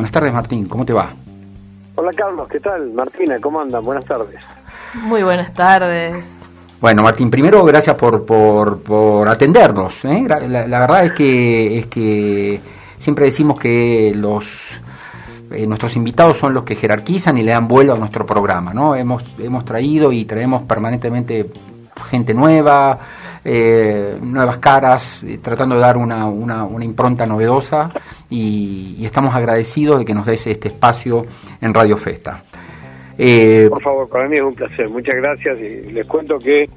Buenas tardes, Martín, ¿cómo te va? Hola, Carlos, ¿qué tal? Martina, ¿cómo andan? Buenas tardes. Muy buenas tardes. Bueno, Martín, primero gracias por, por, por atendernos. ¿eh? La, la, verdad es que, es que siempre decimos que los eh, nuestros invitados son los que jerarquizan y le dan vuelo a nuestro programa. ¿no? Hemos, hemos traído y traemos permanentemente gente nueva, eh, nuevas caras, eh, tratando de dar una, una, una impronta novedosa y, y, estamos agradecidos de que nos des este espacio en Radio Festa. Eh, Por favor, para mí es un placer, muchas gracias y les cuento que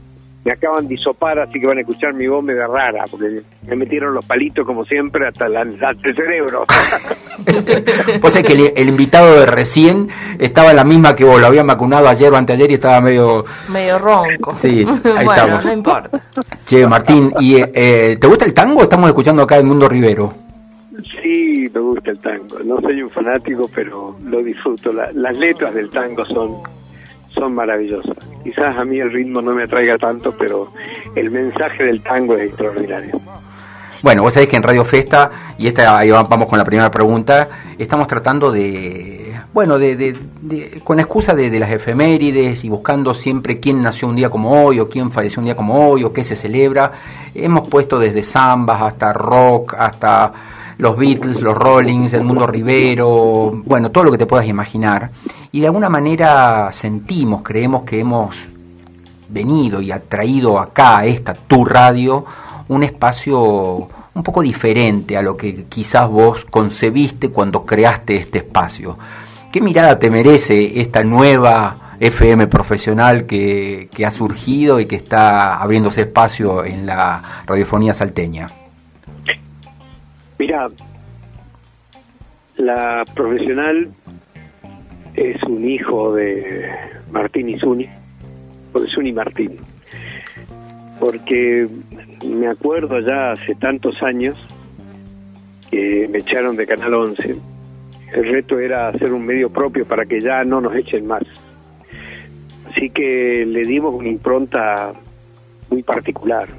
me acaban de hisopar, así que van a escuchar mi voz media rara, porque me metieron los palitos como siempre hasta, la, hasta el cerebro. pues es que el, invitado de recién estaba en la misma que vos, lo habían vacunado ayer o anteayer y estaba medio... Medio ronco. Sí, ahí bueno, estamos. no importa. Che, Martín, ¿y eh, te gusta el tango? Estamos escuchando acá el Mundo Rivero. Sí, me gusta el tango. No soy un fanático, pero lo disfruto. La, las letras del tango son son maravillosas. Quizás a mí el ritmo no me atraiga tanto, pero el mensaje del tango es extraordinario. Bueno, vos sabés que en Radio Festa, y esta ahí vamos con la primera pregunta, estamos tratando de, bueno, de, con excusa de, de, las efemérides y buscando siempre quién nació un día como hoy o quién falleció un día como hoy o qué se celebra, hemos puesto desde zambas hasta rock, hasta los Beatles, los Rollings, el mundo Rivero, bueno, todo lo que te puedas imaginar. Y de alguna manera sentimos, creemos que hemos venido y atraído acá, a esta tu radio, un espacio un poco diferente a lo que quizás vos concebiste cuando creaste este espacio. ¿Qué mirada te merece esta nueva FM profesional que, que ha surgido y que está abriéndose espacio en la radiofonía salteña? Mira, la profesional es un hijo de Martín y Zuni, o de Zuni Martín, porque me acuerdo ya hace tantos años que me echaron de Canal 11. El reto era hacer un medio propio para que ya no nos echen más. Así que le dimos una impronta muy particular.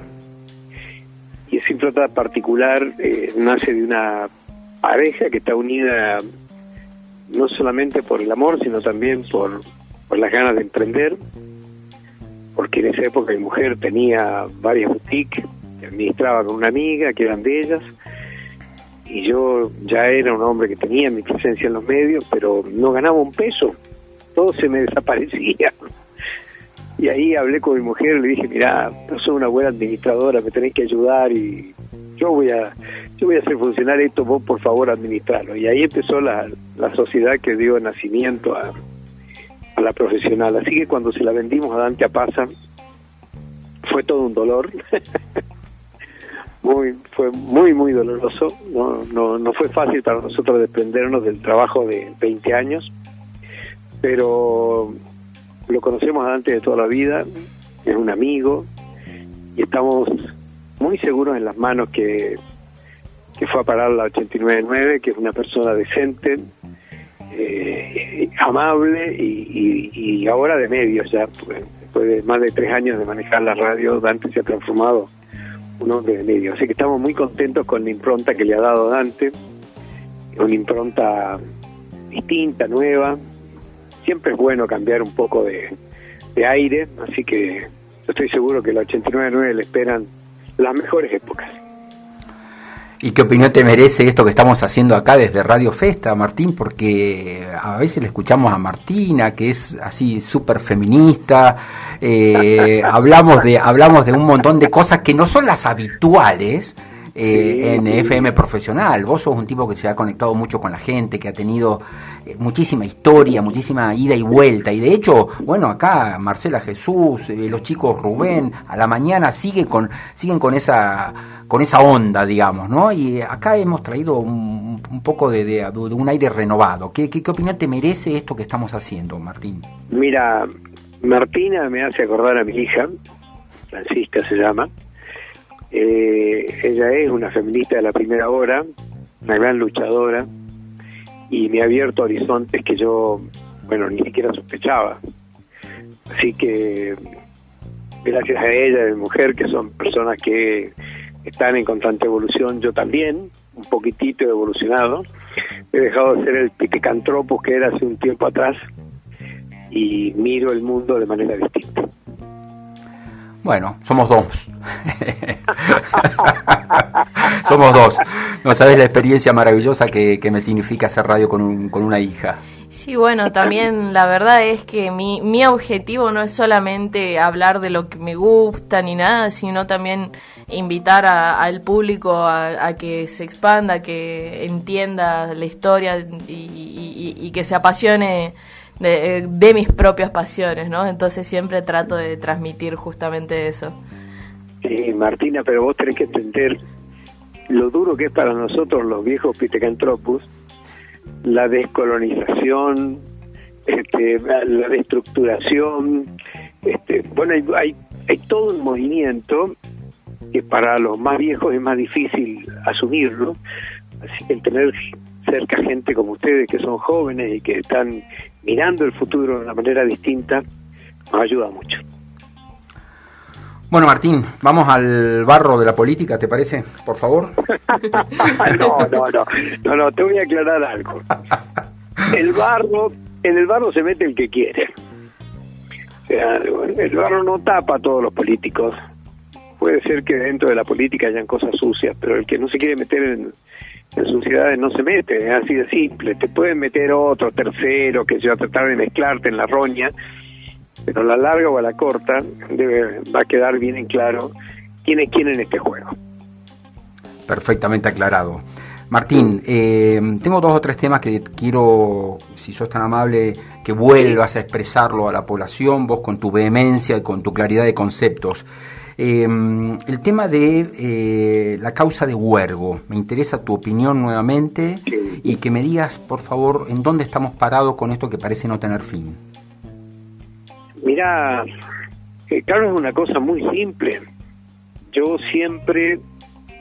Y esa impronta particular eh, nace de una pareja que está unida no solamente por el amor, sino también por, por las ganas de emprender, porque en esa época mi mujer tenía varias boutiques que administraba con una amiga, que eran de ellas, y yo ya era un hombre que tenía mi presencia en los medios, pero no ganaba un peso, todo se me desaparecía. Y ahí hablé con mi mujer, le dije, mira, no soy una buena administradora, me tenés que ayudar y yo voy a yo voy a hacer funcionar esto, vos por favor administrarlo. Y ahí empezó la, la sociedad que dio nacimiento a, a la profesional. Así que cuando se la vendimos a Dante Apaza, fue todo un dolor. muy fue muy muy doloroso no, no no fue fácil para nosotros desprendernos del trabajo de 20 años pero lo conocemos antes de toda la vida es un amigo y estamos muy seguros en las manos que que fue a parar la 899 que es una persona decente eh, amable y, ahora de medios ya después de más de tres años de manejar la radio Dante se ha transformado un hombre de medio. Así que estamos muy contentos con la impronta que le ha dado Dante, una impronta distinta, nueva. Siempre es bueno cambiar un poco de, de aire, así que yo estoy seguro que la 89.9 le esperan las mejores épocas. ¿Y qué opinión te merece esto que estamos haciendo acá desde Radio Festa, Martín? Porque a veces le escuchamos a Martina, que es así súper feminista, eh, hablamos, de, hablamos de un montón de cosas que no son las habituales, eh, en FM profesional. Vos sos un tipo que se ha conectado mucho con la gente, que ha tenido eh, muchísima historia, muchísima ida y vuelta. Y de hecho, bueno, acá Marcela Jesús, eh, los chicos Rubén, a la mañana sigue con, siguen con esa, con esa onda, digamos, ¿no? Y acá hemos traído un, un poco de, de, de, un aire renovado. ¿Qué, ¿Qué, qué opinión te merece esto que estamos haciendo, Martín? Mira, Martina me hace acordar a mi hija, Francisca se llama, eh, ella es una feminista de la primera hora, una gran luchadora, y me ha abierto horizontes que yo, bueno, ni siquiera sospechaba. Así que, gracias a ella, mi mujer, que son personas que están en constante evolución, yo también, un poquitito evolucionado, he dejado de ser el piquecantropo que era hace un tiempo atrás y miro el mundo de manera distinta. Bueno, somos dos. somos dos. No sabes la experiencia maravillosa que, me significa hacer radio con, un, con una hija. Sí, bueno, también la verdad es que mi, mi objetivo no es solamente hablar de lo que me gusta ni nada, sino también invitar al público a, que se expanda, que entienda la historia y, que se apasione de, de, mis propias pasiones, ¿no? Entonces siempre trato de transmitir justamente eso. Sí, Martina, pero vos tenés que entender lo duro que es para nosotros los viejos pitecantropus la descolonización, este, la destructuración, este, bueno, hay, hay, hay todo un movimiento que para los más viejos es más difícil asumirlo, así el tener cerca gente como ustedes que son jóvenes y que están mirando el futuro de una manera distinta nos ayuda mucho. Bueno, Martín, vamos al barro de la política, ¿te parece? Por favor. no, no, no, no, no, te voy a aclarar algo. El barro, en el barro se mete el que quiere. O sea, el barro no tapa a todos los políticos. Puede ser que dentro de la política hayan cosas sucias, pero el que no se quiere meter en, suciedades no se mete, es así de simple. Te pueden meter otro, tercero, que se va a tratar de mezclarte en la roña pero a la larga o a la corta debe, va a quedar bien en claro quién es quién en este juego. Perfectamente aclarado. Martín, eh, tengo dos o tres temas que quiero, si sos tan amable, que vuelvas a expresarlo a la población, vos con tu vehemencia y con tu claridad de conceptos. Eh, el tema de eh, la causa de Huergo, me interesa tu opinión nuevamente y que me digas, por favor, en dónde estamos parados con esto que parece no tener fin. Mira, eh, claro, es una cosa muy simple. Yo siempre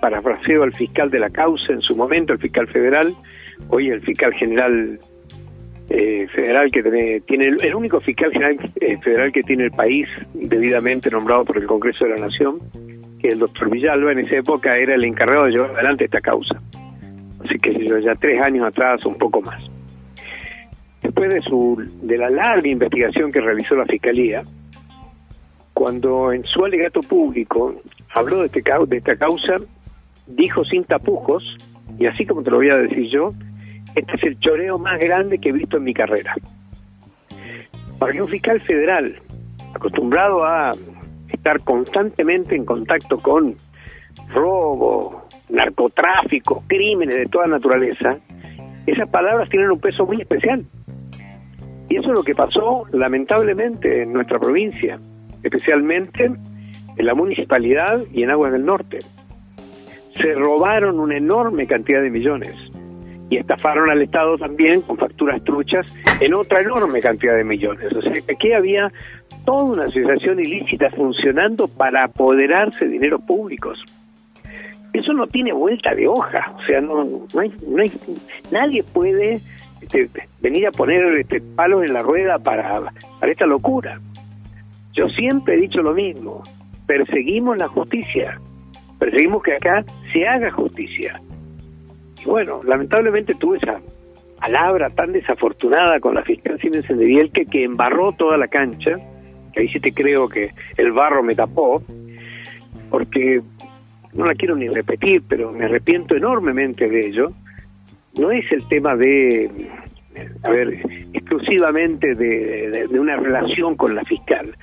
parafraseo al fiscal de la causa en su momento, el fiscal federal, hoy el fiscal general eh, federal que tiene, el, único fiscal general eh, federal que tiene el país debidamente nombrado por el Congreso de la Nación, que el doctor Villalba en esa época era el encargado de llevar adelante esta causa. Así que yo ya tres años atrás, un poco más después de, su, de la larga investigación que realizó la Fiscalía, cuando en su alegato público habló de, este, de esta causa, dijo sin tapujos, y así como te lo voy a decir yo, este es el choreo más grande que he visto en mi carrera. Para que un fiscal federal, acostumbrado a estar constantemente en contacto con robo, narcotráfico, crímenes de toda naturaleza, esas palabras tienen un peso muy especial. Y eso es lo que pasó lamentablemente en nuestra provincia, especialmente en la municipalidad y en Aguas del Norte. Se robaron una enorme cantidad de millones y estafaron al Estado también con facturas truchas en otra enorme cantidad de millones. O sea, aquí había toda una asociación ilícita funcionando para apoderarse de dineros públicos. Eso no tiene vuelta de hoja, o sea, no, no, hay, no hay, nadie puede este, venir a poner este, palos en la rueda para, para esta locura. Yo siempre he dicho lo mismo, perseguimos la justicia, perseguimos que acá se haga justicia. Bueno, lamentablemente tuve esa palabra tan desafortunada con la fiscal Siemens de que, que embarró toda la cancha, que ahí sí te creo que el barro me tapó, porque no la quiero ni repetir, pero me arrepiento enormemente de ello, no es el tema de, a ver, exclusivamente de, una relación con la fiscal,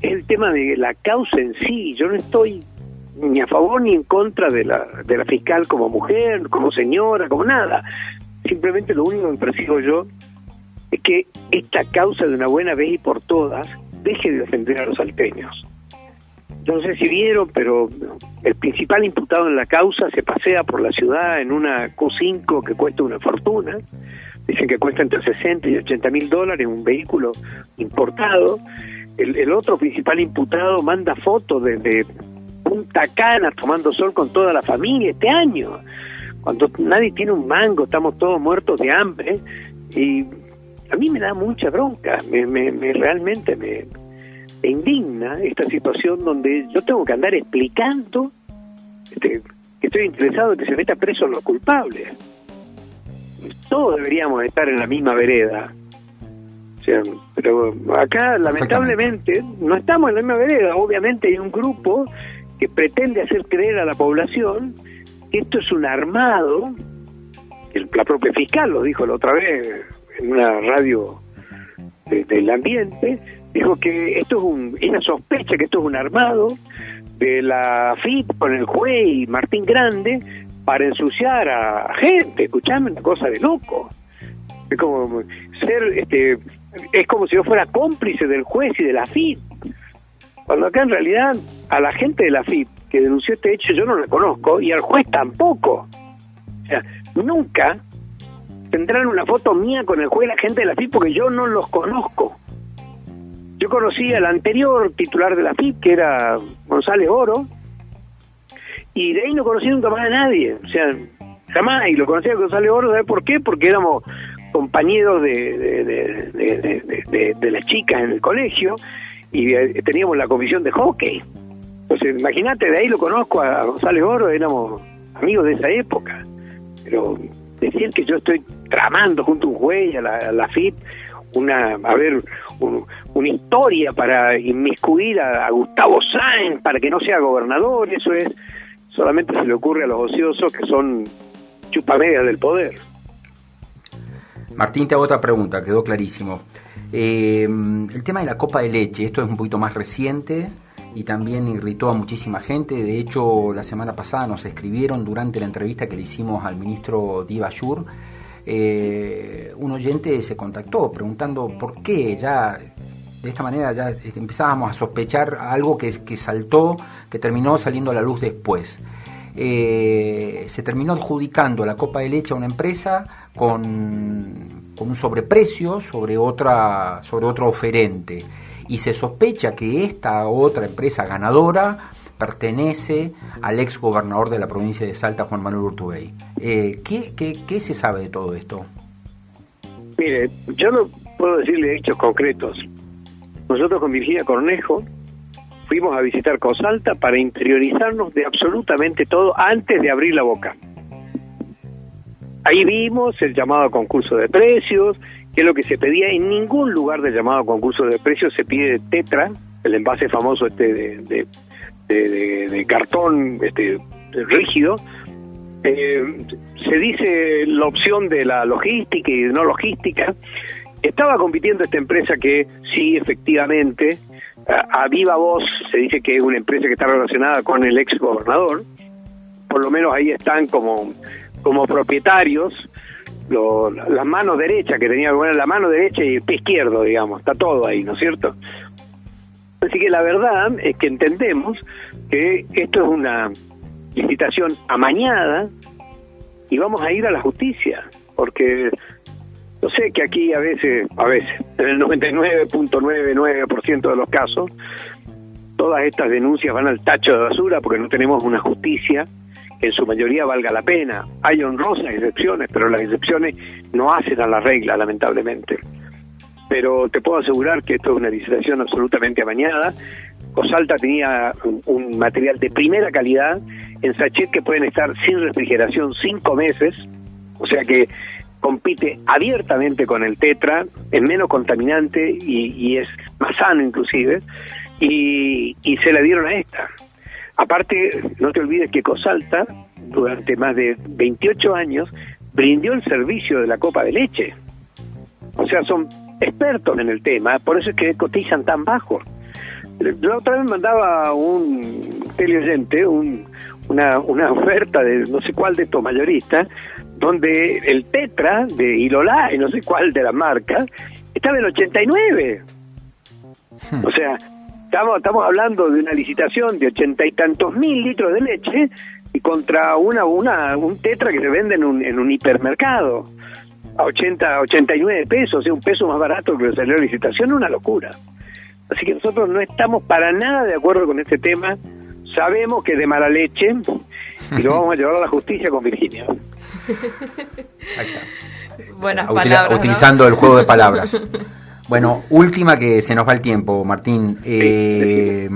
es el tema de la causa en sí. Yo no estoy ni a favor ni en contra de la, de la fiscal como mujer, como señora, como nada. Simplemente lo único que percibo yo es que esta causa de una buena vez y por todas deje de defender a los salteños no sé si vieron, pero el principal imputado en la causa se pasea por la ciudad en una Q5 que cuesta una fortuna. Dicen que cuesta entre 60 y 80 mil dólares un vehículo importado. El, otro principal imputado manda fotos desde Punta Cana tomando sol con toda la familia este año. Cuando nadie tiene un mango, estamos todos muertos de hambre. Y a mí me da mucha bronca, me, me, me realmente me, indigna esta situación donde yo tengo que andar explicando este, que estoy interesado en que se meta preso los culpables. todos deberíamos estar en la misma vereda. O sea, pero acá lamentablemente no estamos en la misma vereda. Obviamente hay un grupo pretende hacer creer a la población que esto es un armado. El, la propia fiscal lo dijo la otra vez en una radio del ambiente, dijo que esto es un, una sospecha que esto es un armado de la FIP con el juez Martín Grande para ensuciar a gente, escuchame, una cosa de loco. Es como ser, este, es como si yo fuera cómplice del juez y de la FIP. Cuando acá en realidad a la gente de la FIP que denunció este hecho yo no la conozco y al juez tampoco. O sea, nunca tendrán una foto mía con el juez la gente de la FIP porque yo no los conozco. Yo conocí al anterior titular de la FIP, que era González Oro, y de ahí no conocí nunca más a nadie. O sea, jamás. Y lo conocí a González Oro, ¿sabes por qué? Porque éramos compañeros de, de, de, las chicas en el colegio y eh, teníamos la comisión de hockey. Entonces, imagínate, de ahí lo conozco a González Oro, éramos amigos de esa época. Pero decir que yo estoy tramando junto a un juez a la, a FIP una, a ver, una historia para inmiscuir a, Gustavo Sáenz para que no sea gobernador, eso es, solamente se le ocurre a los ociosos que son chupamedias del poder. Martín, te hago otra pregunta, quedó clarísimo. Eh, el tema de la copa de leche, esto es un poquito más reciente y también irritó a muchísima gente. De hecho, la semana pasada nos escribieron durante la entrevista que le hicimos al ministro Diva Yur eh, un oyente se contactó preguntando por qué ya de esta manera ya empezábamos a sospechar algo que, saltó, que terminó saliendo a la luz después. Eh, se terminó adjudicando la copa de leche a una empresa con, con un sobreprecio sobre, otra, sobre otro oferente. Y se sospecha que esta otra empresa ganadora pertenece al ex gobernador de la provincia de Salta, Juan Manuel Urtubey. Eh, ¿qué, qué, se sabe de todo esto? Mire, yo no puedo decirle hechos concretos. Nosotros con Virginia Cornejo fuimos a visitar Cosalta para interiorizarnos de absolutamente todo antes de abrir la boca. Ahí vimos el llamado a concurso de precios, que es lo que se pedía. En ningún lugar del llamado a concurso de precios se pide tetra, el envase famoso este de cartón este, rígido, eh, se dice la opción de la logística y no logística. Estaba compitiendo esta empresa que sí, efectivamente, a, viva voz se dice que es una empresa que está relacionada con el ex gobernador. Por lo menos ahí están como, como propietarios las manos derechas que tenía bueno, la mano derecha y el pie izquierdo, digamos, está todo ahí, ¿no es cierto? Así que la verdad es que entendemos que esto es una licitación amañada y vamos a ir a la justicia, porque yo sé que aquí a veces, a veces, en el 99.99% de los casos, todas estas denuncias van al tacho de basura porque no tenemos una justicia que en su mayoría valga la pena. Hay honrosas excepciones, pero las excepciones no hacen a la regla, lamentablemente pero te puedo asegurar que esto es una licitación absolutamente amañada. Cosalta tenía un, material de primera calidad en sachet que pueden estar sin refrigeración cinco meses, o sea que compite abiertamente con el Tetra, es menos contaminante y, es más sano inclusive, y, y se la dieron a esta. Aparte, no te olvides que Cosalta, durante más de 28 años, brindó el servicio de la copa de leche. O sea, son expertos en el tema, por eso es que cotizan tan bajo. La otra vez mandaba un teleoyente un, una, una oferta de no sé cuál de estos mayoristas, donde el Tetra de Ilolá y no sé cuál de la marca estaba en 89. Hmm. O sea, estamos, estamos hablando de una licitación de ochenta y tantos mil litros de leche y contra una, una un Tetra que se vende en un, en un hipermercado a 80, 89 pesos, o sea, un peso más barato que salió la licitación, una locura. Así que nosotros no estamos para nada de acuerdo con este tema. Sabemos que es de mala leche y lo vamos a llevar a la justicia con Virginia. Ahí está. Buenas palabras. Utilizando el juego de palabras. Bueno, última que se nos va el tiempo, Martín. Eh,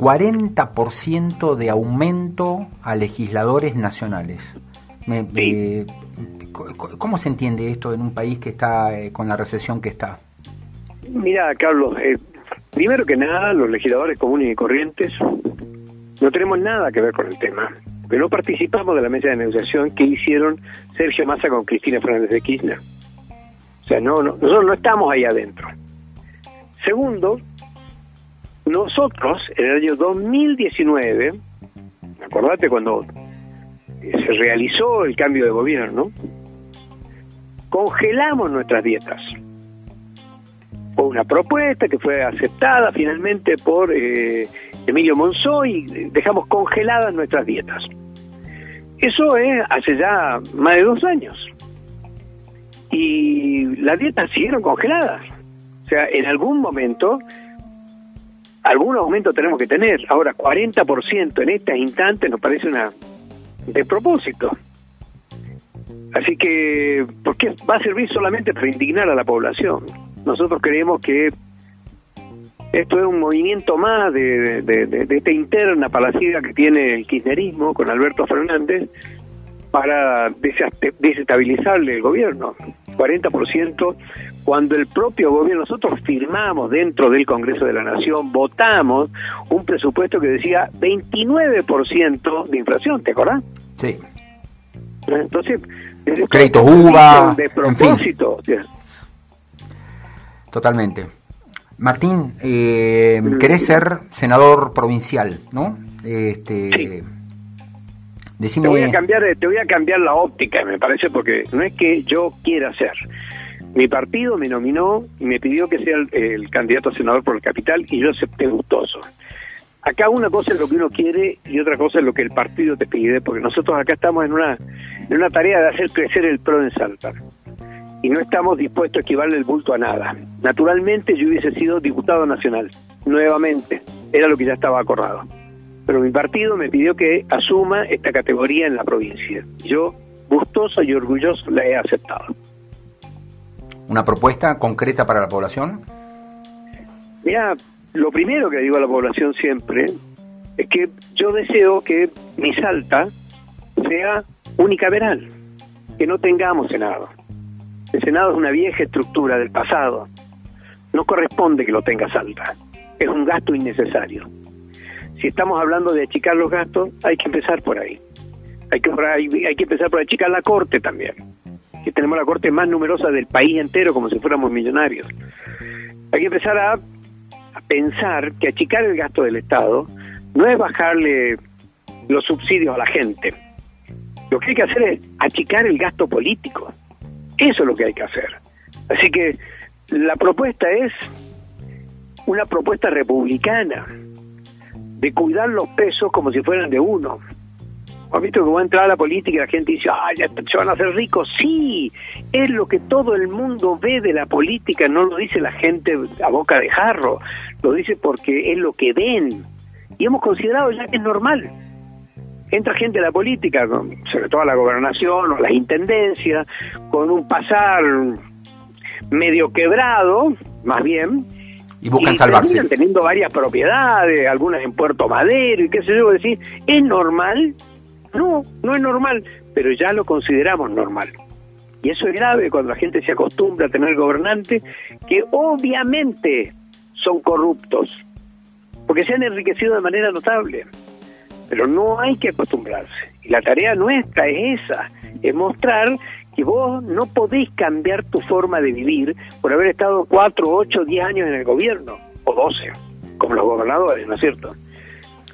40% de aumento a legisladores nacionales. Me, ¿Cómo se entiende esto en un país que está eh, con la recesión que está? Mira, Carlos, eh, primero que nada, los legisladores comunes y corrientes no tenemos nada que ver con el tema, pero no participamos de la mesa de negociación que hicieron Sergio Massa con Cristina Fernández de Kirchner. Sea, no, no nosotros no estamos ahí adentro. Segundo, nosotros en el año 2019, acordate cuando se realizó el cambio de gobierno, congelamos nuestras dietas. Fue una propuesta que fue aceptada finalmente por eh, Emilio Monzó y dejamos congeladas nuestras dietas. Eso es hace ya más de dos años. Y las dietas siguieron congeladas. O sea, en algún momento, algún aumento tenemos que tener. Ahora, 40% en este instante nos parece una de propósito. Así que, porque va a servir solamente para indignar a la población. Nosotros creemos que esto es un movimiento más de, de, esta interna palacida que tiene el kirchnerismo con Alberto Fernández para desestabilizarle el gobierno. 40% cuando el propio gobierno, nosotros firmamos dentro del Congreso de la Nación, votamos un presupuesto que decía 29% de inflación, ¿te acordás? Sí. Entonces, créditos UVA, de propósito. Totalmente. Martín, eh, mm. querés ser senador provincial, ¿no? Este, Te voy a cambiar, te voy a cambiar la óptica, me parece, porque no es que yo quiera ser. Mi partido me nominó y me pidió que sea el, candidato a senador por el capital y yo acepté gustoso. Acá una cosa es lo que uno quiere y otra cosa es lo que el partido te pide, porque nosotros acá estamos en una, en una tarea de hacer crecer el PRO en Salta y no estamos dispuestos a esquivarle el bulto a nada. Naturalmente yo hubiese sido diputado nacional, nuevamente, era lo que ya estaba acordado. Pero mi partido me pidió que asuma esta categoría en la provincia. Yo, gustoso y orgulloso, la he aceptado. ¿Una propuesta concreta para la población? Mira, lo primero que digo a la población siempre es que yo deseo que mi Salta sea unicameral, que no tengamos Senado el Senado es una vieja estructura del pasado. No corresponde que lo tenga Salta. Es un gasto innecesario. Si estamos hablando de achicar los gastos, hay que empezar por ahí. Hay que, hay, que empezar por achicar la Corte también. Que tenemos la Corte más numerosa del país entero, como si fuéramos millonarios. Hay que empezar a, a pensar que achicar el gasto del Estado no es bajarle los subsidios a la gente. Lo que hay que hacer es achicar el gasto político. Eso es lo que hay que hacer. Así que la propuesta es una propuesta republicana, de cuidar los pesos como si fueran de uno. ¿Has visto que va a entrar a la política y la gente dice, ah, ya se van a hacer ricos? Sí, es lo que todo el mundo ve de la política, no lo dice la gente a boca de jarro, lo dice porque es lo que ven. Y hemos considerado ya que es normal entra gente a la política, sobre todo a la gobernación o a las intendencias, con un pasar medio quebrado, más bien. Y buscan salvarse. teniendo varias propiedades, algunas en Puerto Madero y qué sé yo, decir, ¿es normal? No, no es normal, pero ya lo consideramos normal. Y eso es grave cuando la gente se acostumbra a tener gobernantes que obviamente son corruptos, porque se han enriquecido de manera notable pero no hay que acostumbrarse. Y la tarea nuestra es esa, es mostrar que vos no podés cambiar tu forma de vivir por haber estado cuatro, ocho, diez años en el gobierno, o doce, como los gobernadores, ¿no es cierto?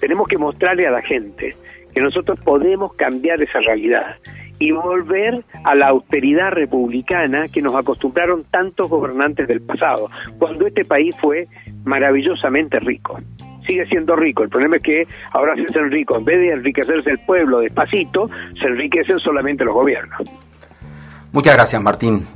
Tenemos que mostrarle a la gente que nosotros podemos cambiar esa realidad y volver a la austeridad republicana que nos acostumbraron tantos gobernantes del pasado, cuando este país fue maravillosamente rico sigue siendo rico. El problema es que ahora se hacen ricos. En vez de enriquecerse el pueblo despacito, se enriquecen solamente los gobiernos. Muchas gracias, Martín.